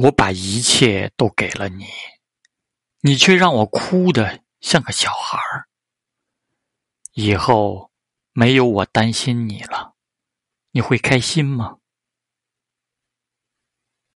我把一切都给了你，你却让我哭得像个小孩儿。以后没有我担心你了，你会开心吗？